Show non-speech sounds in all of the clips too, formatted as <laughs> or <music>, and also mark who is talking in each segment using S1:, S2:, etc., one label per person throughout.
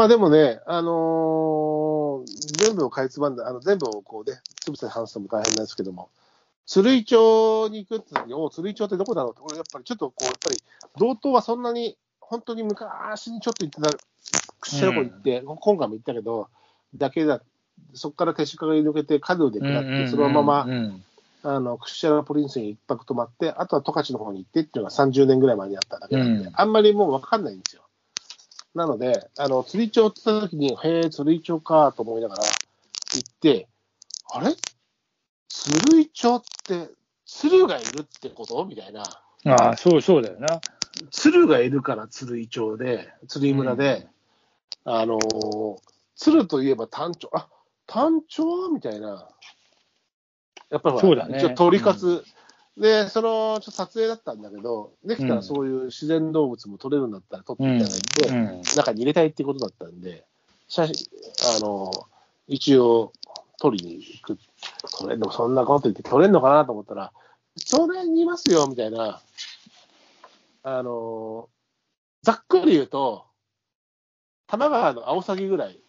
S1: まあでもね、あのー全部をかいつまんで、あの全部をこうね、つぶさに話すのも大変なんですけども、鶴居町に行くって時に、お鶴居町ってどこだろうって、俺やっぱりちょっとこう、やっぱり道東はそんなに、本当に昔にちょっと行ってた、屈指の子行って、今回も行ったけど、だけだ、そこから消しかがり抜けて、カヌーで下って、そのまま、
S2: うん
S1: あの、クシャラポリンスに一泊泊まって、あとは十勝の方に行ってっていうのが30年ぐらい前にあっただけなんで、
S2: うん。
S1: あんまりもう分かんないんですよ。なので、あの、釣り町って言った時に、へえ、釣り町かと思いながら行って、あれ？釣り町って、鶴がいるってこと？みたいな。
S2: ああ、そうそうだよな。
S1: 鶴がいるから鶴居町で、鶴居村で、あのー鶴といえば単調、あ単調？みたいな。やっぱりほら
S2: そうだね。
S1: 一応鳥かつ、で、その、ちょっと撮影だったんだけど、できたらそういう自然動物も撮れるんだったら撮っていただいて、
S2: うん
S1: 中に入れたいっていうことだったんで、写真、あのー一応、撮りに行く。撮れんの、そんなこと言って撮れんのかなと思ったら、それにいますよ、みたいな。あのーざっくり言うと、多摩川のアオサギぐらい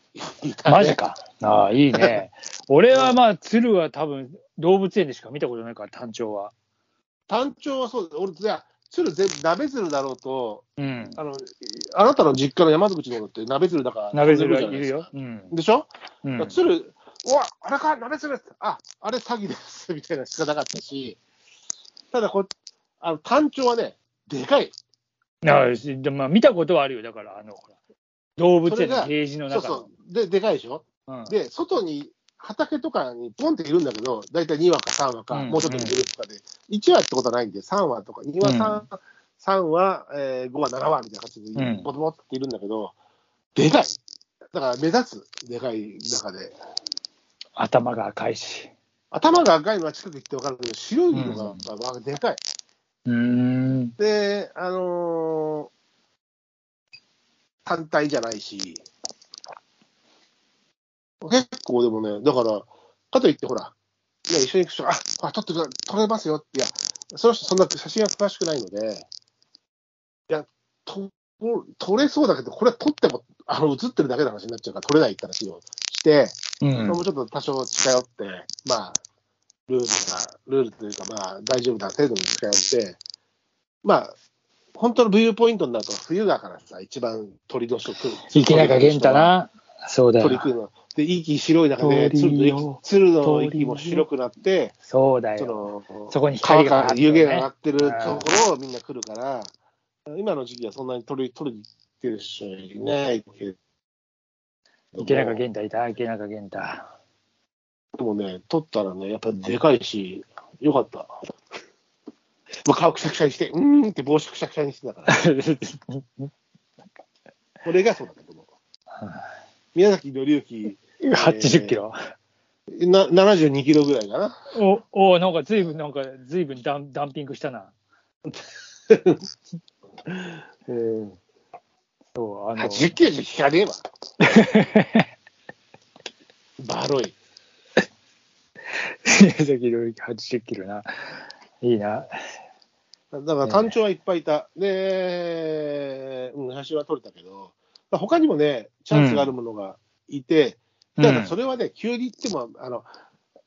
S1: いたね
S2: マジか。ああ、いいね。俺はまあ、鶴は多分動物園でしか見たことないから、単調は。
S1: 単調はそうだ、俺、じゃあ、鶴全部、鍋鶴だろうと、
S2: うん。
S1: あの、あなたの実家の山口の方って鍋鶴だから、
S2: 鍋鶴はいるよ。うん。
S1: でしょ、
S2: うん、
S1: 鶴、うわ、あれか、鍋鶴ですあ、あれ詐欺です、<laughs> みたいなしかなかったし、ただこ、あの単調はね、でかい。
S2: ああしでまあ、見たことはあるよ。だから、あの、動物園のケージの中の。
S1: そうそう。で、でかいでしょ？
S2: うん
S1: で、外に、畑とかにポンっているんだけど、大体2羽か3羽か、
S2: うん
S1: もうちょっといるとかで、1羽ってことはないんで、3羽とか、2羽、3, 3羽、えー5羽、7羽みたいな感じで
S2: う、ん
S1: ボトボトっているんだけど、でかい。だから目立つ、でかい中で。
S2: 頭が赤いし。
S1: 頭が赤いのは近く行って分かるけど、白いのが、まあでかい。
S2: うーん。
S1: で、あのー単体じゃないし、結構でもね、だから、かといってほら、いや、一緒に行く人が、あ、あ撮ってくだ撮れますよって、いや、その人そんな写真が詳しくないので、いや、と撮れそうだけど、これは撮っても、あの、映ってるだけの話になっちゃうから、撮れないって話をして、
S2: うん
S1: もちょっと多少近寄って、まあ、ルールが、ルールというか、まあ、大丈夫な程度に近寄って、まあ、本当のビューポイントになると、冬だからさ、一番鳥の人来る。
S2: 池中玄太な。そうだよ。
S1: 鳥の。で、息白い中で、鶴の息鶴の息も白くなって、そ
S2: そうだよ。
S1: の、
S2: そこに光が
S1: 川から湯気が上が
S2: っ
S1: ってるところをみんな来るから、今の時期はそんなに鳥、鳥に行ってる人いないけど。
S2: 池中玄太いた、池中玄太。
S1: でもね、撮ったらね、やっぱでかいし、よかった。もう顔くしゃくしゃにして、うーんって帽子くしゃくしゃにしてたから、<laughs> これがそうだったと思う。宮崎紀之、<laughs>
S2: 80キロ？
S1: な72キロぐらいかな。
S2: お、おなんかずいぶん、なんかずいぶんダンダンピングしたな。
S1: う <laughs> ん、
S2: そう、あの、
S1: 80キロじゃ引かねえわ。<laughs> バロい。
S2: 宮崎宏之80キロな。いいな。
S1: だから単調はいっぱいいた。で、うん、写真は撮れたけど、まあ他にもね、チャンスがあるものがいて、
S2: うん
S1: ただそれはね、急に行っても、あの、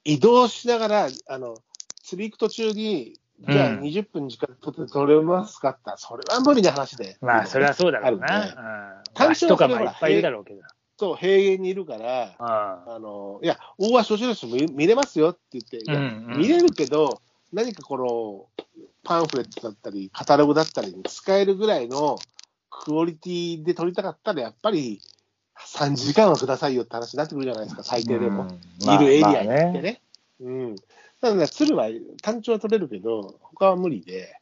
S1: 移動しながら、あの、釣り行く途中に、じゃあ
S2: うん
S1: 20分時間取って撮れますかって、それは無理な話で。
S2: まあ、それはそうだろう
S1: あるね
S2: な。うん。
S1: 単
S2: ワシとか
S1: 調はそれはい
S2: もっぱいいるだろうけど。
S1: そう、平原にいるから、
S2: う
S1: あの、いや、大橋女子も見見れますよって言って、いや見れるけど、何かこの、パンフレットだったり、カタログだったりに使えるぐらいのクオリティで撮りたかったら、やっぱり3時間はくださいよって話になってくるじゃないですか、最低でも。
S2: うん
S1: いるエリアに
S2: まあ
S1: 行ってね。うん。ただね、鶴は単調は取れるけど、他は無理で、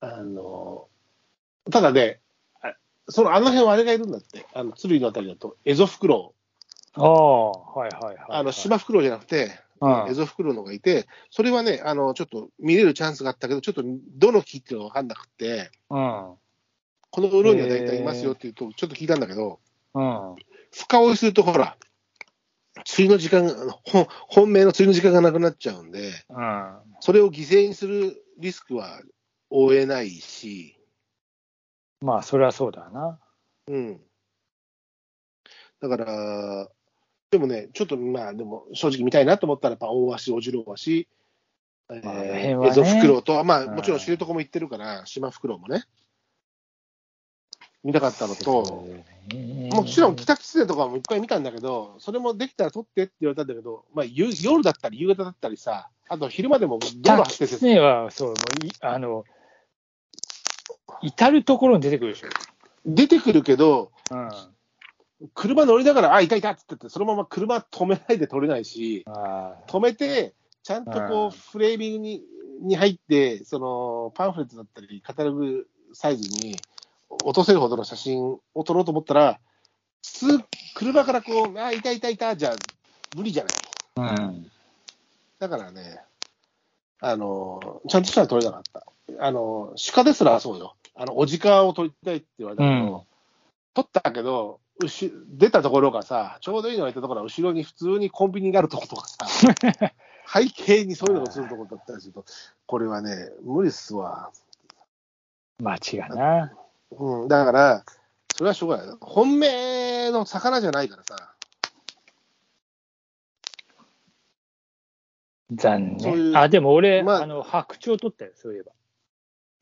S1: あの、ただね、あそのあの辺はあれがいるんだって、あの鶴居のあたりだと、エゾフクロ
S2: ああ、はいはいはい。
S1: ウ、あのシマフクロウじゃなくて、
S2: うん
S1: エゾフクロウのがいて、それはね、あのちょっと見れるチャンスがあったけど、ちょっとどの木っていうのが分かんなくて、
S2: うん。
S1: この裏には大体いますよっていうと、ちょっと聞いたんだけど、
S2: うん。
S1: 深追いすると、ほら、釣りの時間が、本本命の釣りの時間がなくなっちゃうんで、
S2: うん。
S1: それを犠牲にするリスクは負えないし、
S2: まあ、それはそうだな。
S1: うん。だから、でもね、ちょっとまあ、でも正直見たいなと思ったら、やっぱ大橋、小次郎橋、え
S2: まああの辺
S1: ー、エゾフクロウと、まあ、
S2: うん
S1: もちろん知床も行ってるから、島フクロウもね、見たかったのと、もちろん北キツネとかもいっぱい見たんだけど、それもできたら撮ってって言われたんだけど、まあ、ゆ夜だったり夕方だったりさ、あと昼間でも道路
S2: タ
S1: 走ってて
S2: は、そう、もうい、あの、至るところに出てくるでしょ。
S1: 出てくるけど、
S2: うん。
S1: 車乗りながら、あ、いたいたって言って、そのまま車止めないで撮れないし、
S2: あ
S1: 止めて、ちゃんとこ
S2: うん。
S1: う、フレーミングにに入って、そのパンフレットだったり、カタログサイズに落とせるほどの写真を撮ろうと思ったら、普通、車からこう、あ、いたいたいた、じゃ無理じゃない。
S2: あ。うん。
S1: だからね、あの、ちゃんとしたら撮れなかった。あの、鹿ですらそうよ。あの、おじかを撮りたいって言われたけど、
S2: うん
S1: 撮ったけど、うし出たところがさ、ちょうどいいのがいたところは、後ろに普通にコンビニがあるところとかさ、<laughs> 背景にそういうのが映るところだったりすると、これはね、無理っすわ。
S2: 間違いな。
S1: うん、だから、それはしょうがない。本命の魚じゃないからさ、
S2: 残
S1: そう。
S2: あ、でも俺、
S1: まあ
S2: あの、白鳥取ったよ、そういえば。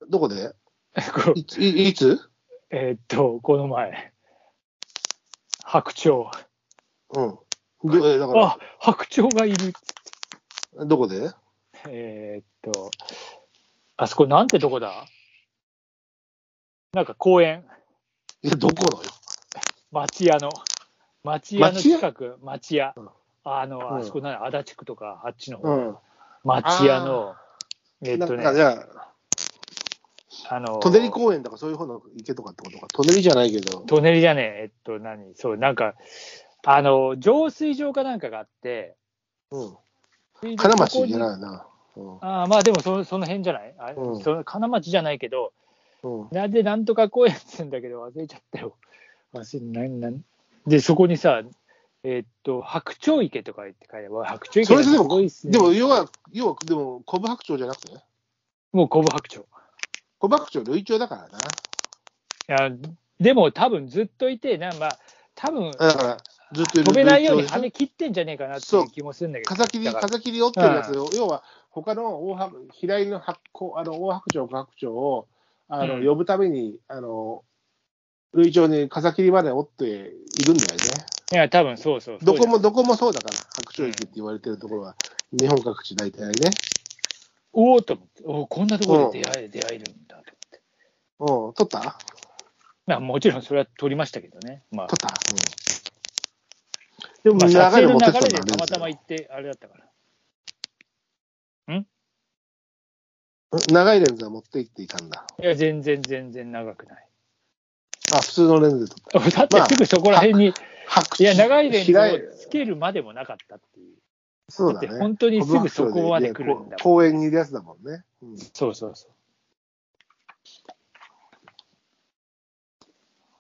S1: どこで？<laughs> いついいつ？
S2: えーっと、この前。白鳥。
S1: うん。どえだから、
S2: あ、白鳥がいる。
S1: どこで？
S2: えーっと、あそこなんてとこだ？なんか公園。
S1: いや、どこのよ？
S2: 町屋の。町屋の近く、町屋
S1: うん。
S2: あの、
S1: うん
S2: あそこな、足立区とか、あっちの方。
S1: うん。
S2: 町屋の、えーっとね
S1: なんか、じ、ゃあ、
S2: あの、
S1: 舎人公園とかそういう方の池とかってことか？舎人じゃないけど。
S2: 舎人じゃねえ、えっと、何？そう、なんか、あの、浄水場かなんかがあって、
S1: うん。
S2: 金
S1: 金町じゃないな。うん。
S2: ああまあでもそ、その辺じゃない？あ、
S1: うん
S2: その金町じゃないけど、
S1: うん。
S2: なんでなんとか公園って言うんだけど、忘れちゃったよ。忘れなんなんで、そこにさ、えーっと、白鳥池とか言って書いて。白鳥池
S1: それでも
S2: すごいっすね。
S1: でも、要は、要は、でも、コブ白鳥じゃなくて？
S2: もうコブ白鳥。
S1: コブ白鳥、類鳥だからな。
S2: いや、でも多分ずっといて、なまあ、多分
S1: だから、ずっと
S2: 飛べないように羽切ってんじゃねえかなって
S1: そ
S2: いうう気もするんだけど。
S1: 風切り、風切り折ってるやつを、要は、他の大白、平井の白こあの大白鳥、白鳥を、あの、
S2: うん
S1: 呼ぶために、あの、類鳥に風切りまで折っているんだよね。
S2: いや、多分そうそう。
S1: どこも、どこもそうだから、白鳥池って言われてるところは、日本各地大体ね。
S2: おおと思って、おお、こんなところで出会え、出会えるんだと思って。
S1: うん、取った？
S2: まあ、もちろんそれは撮りましたけどね。まあ、
S1: 取った、うん、でも、
S2: まあ、流れでたまたま行って、あれだったから。
S1: 長いレンズは持って行っていたんだ。
S2: いや、全然全然長くない。
S1: あ、普通のレンズで撮った。<laughs>
S2: だってすぐそこら辺に、
S1: 白
S2: いや、長いレンズをつけるまでもなかったっていう。
S1: そうだね。
S2: 本当にすぐそこまで来るんだ
S1: 公園にいるやつだもんね。うん
S2: そうそうそう。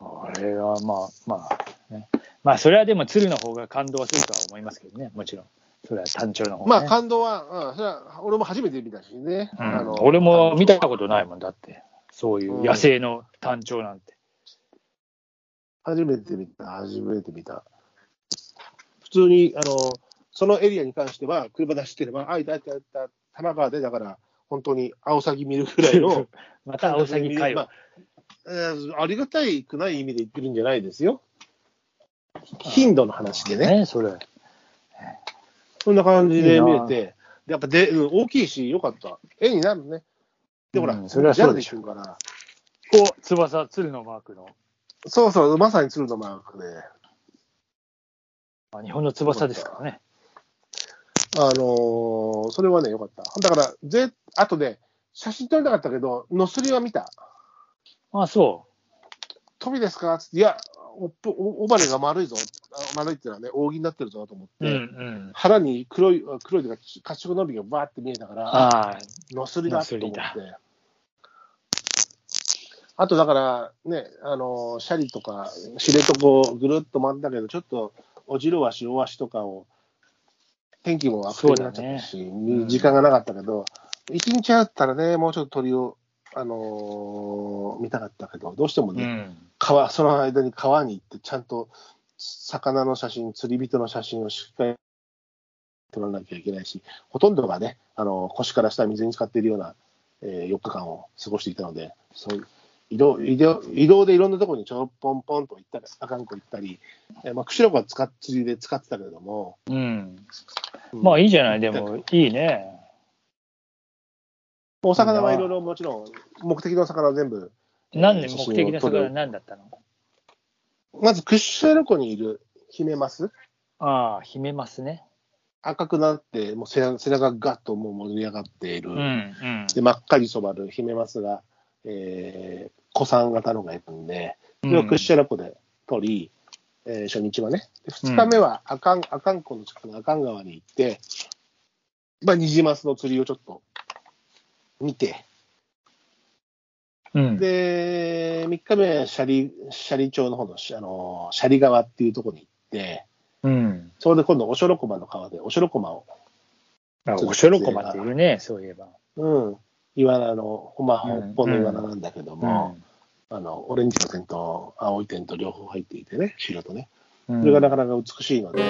S2: あれはまあまあ、ね、まあそれはでも鶴の方が感動はするとは思いますけどね、もちろん。それは単調の方、ね。
S1: まあ、感動は、うん、それは俺も初めて見たしね。
S2: うん
S1: あの
S2: 俺も見たことないもんだって、そういう野生の単調なんて。
S1: 初めて見た、初めて見た。普通に、あの、そのエリアに関しては、車出してれば、あ、いたいたいた、玉川で、だから、本当にアオサギ見るぐらいの <laughs>
S2: またアオサギ会話。
S1: まあえーありがたいくない意味で言ってるんじゃないですよ。頻度の話でね。
S2: ね、それ。
S1: そんな感じで見れて、やっぱで、うん大きいし、よかった。絵になるね。で、ほら、
S2: うんそれはそうでしょ
S1: ジャルで行くから。
S2: お、翼、鶴のマークの。
S1: そうそう、まさに鶴のマークで。
S2: あ日本の翼ですからね。
S1: あのーそれはね、よかった。だから、ぜ、あとね、写真撮りたかったけど、のすりは見た。
S2: あ、そ
S1: 飛びですか？つって、いや、おっぽお、おばれが丸いぞ。あ丸いっていうのはね、扇になってるぞと思って、
S2: う。うんうん。
S1: 腹に黒い、黒いとか、褐色の帯がバーって見えたから、のすりだと思って。あとだから、ね、あの、シャリとか、知床ぐるっと回ったけど、ちょっと、おじろわし、大足とかを、天気も悪化になっちゃったし、
S2: ん
S1: 時間がなかったけど、一日あったらね、もうちょっと鳥を、あのー見たかったけど、どうしてもね、
S2: うん。
S1: 川、その間に川に行って、ちゃんと魚の写真、釣り人の写真をしっかり撮らなきゃいけないし、ほとんどがね、あの腰から下水に浸かっているような、えー4日間を過ごしていたので、そう移動移動移動でいろんなところにちょろぽんぽんと行ったり、あかんこ行ったり、えーまあ、釧路湖は使っ釣りで使ってたけれども、
S2: うん。
S1: うん
S2: まあいいじゃない、でも、いいね。
S1: お魚はいろいろもちろん、目的の魚は全部、えー
S2: なんで
S1: 写
S2: 目的の魚
S1: 真を撮る
S2: 何だったの？
S1: まず釧路湖にいるヒメマス、
S2: ああ、秘めますね。
S1: 赤くなって、もう背中背中がガッともう盛り上がっている。
S2: うん、うん。
S1: で、真っ赤に染まるヒメマスが、えー、古参型のがいるんで、それをクッシャラ湖で取り、えー初日はね。で2日目は阿寒、阿寒湖の近くの阿寒川に行って、まあ、ニジマスの釣りをちょっと見て、
S2: うん。
S1: で、3日目は斜里、斜里町の方の、あの、斜里川っていうところに行って、
S2: うん。
S1: そこで今度、おしょろこまの川で、おしょろこまを、
S2: あ、おしょろこまっているね、そういえば。
S1: うん、イワナの、まあ、本本のイワナなんだけども、
S2: う
S1: あの、オレンジの点と青い点と両方入っていてね、白とね。
S2: ん。
S1: それがなかなか美しいので、